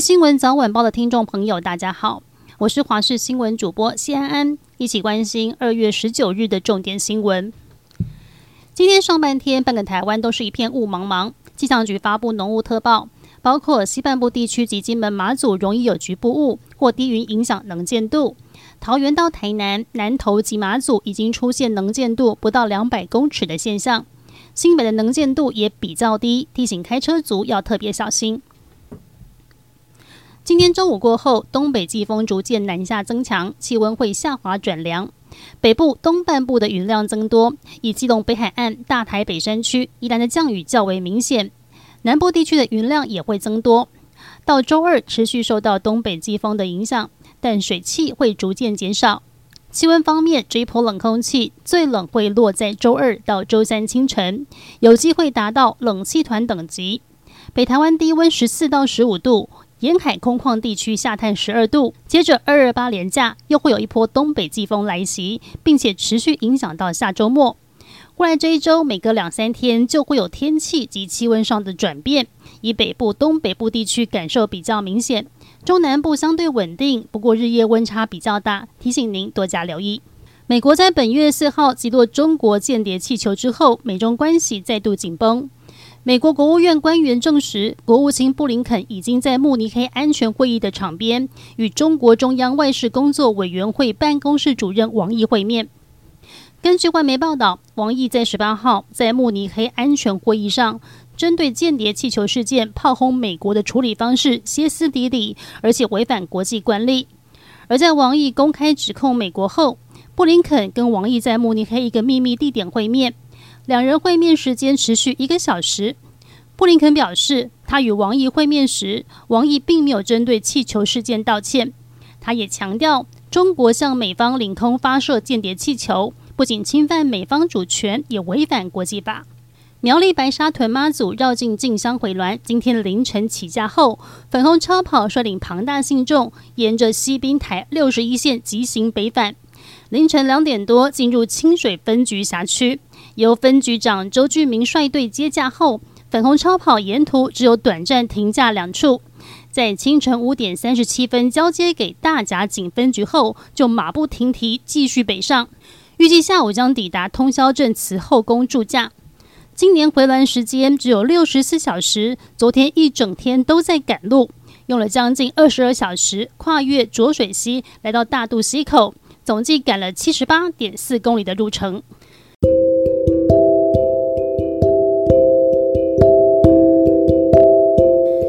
新闻早晚报的听众朋友，大家好，我是华视新闻主播谢安安，一起关心二月十九日的重点新闻。今天上半天，半个台湾都是一片雾茫茫。气象局发布浓雾特报，包括西半部地区及金门、马祖容易有局部雾或低云影响能见度。桃园到台南、南投及马祖已经出现能见度不到两百公尺的现象。新北的能见度也比较低，提醒开车族要特别小心。今天中午过后，东北季风逐渐南下增强，气温会下滑转凉。北部东半部的云量增多，以基隆北海岸、大台北山区依然的降雨较为明显。南部地区的云量也会增多。到周二持续受到东北季风的影响，但水汽会逐渐减少。气温方面，这一波冷空气最冷会落在周二到周三清晨，有机会达到冷气团等级。北台湾低温十四到十五度。沿海空旷地区下探十二度，接着二二八连假又会有一波东北季风来袭，并且持续影响到下周末。过来这一周，每隔两三天就会有天气及气温上的转变，以北部、东北部地区感受比较明显，中南部相对稳定，不过日夜温差比较大，提醒您多加留意。美国在本月四号击落中国间谍气球之后，美中关系再度紧绷。美国国务院官员证实，国务卿布林肯已经在慕尼黑安全会议的场边与中国中央外事工作委员会办公室主任王毅会面。根据外媒报道，王毅在十八号在慕尼黑安全会议上，针对间谍气球事件炮轰美国的处理方式歇斯底里，而且违反国际惯例。而在王毅公开指控美国后，布林肯跟王毅在慕尼黑一个秘密地点会面。两人会面时间持续一个小时。布林肯表示，他与王毅会面时，王毅并没有针对气球事件道歉。他也强调，中国向美方领空发射间谍气球，不仅侵犯美方主权，也违反国际法。苗栗白沙屯妈祖绕境进香回銮，今天凌晨起驾后，粉红超跑率领庞大信众，沿着西滨台六十一线急行北返。凌晨两点多进入清水分局辖区，由分局长周俊明率队接驾后，粉红超跑沿途只有短暂停驾两处，在清晨五点三十七分交接给大甲警分局后，就马不停蹄继续北上，预计下午将抵达通霄镇慈后宫驻驾。今年回銮时间只有六十四小时，昨天一整天都在赶路，用了将近二十二小时跨越浊水溪来到大肚溪口。总计赶了七十八点四公里的路程。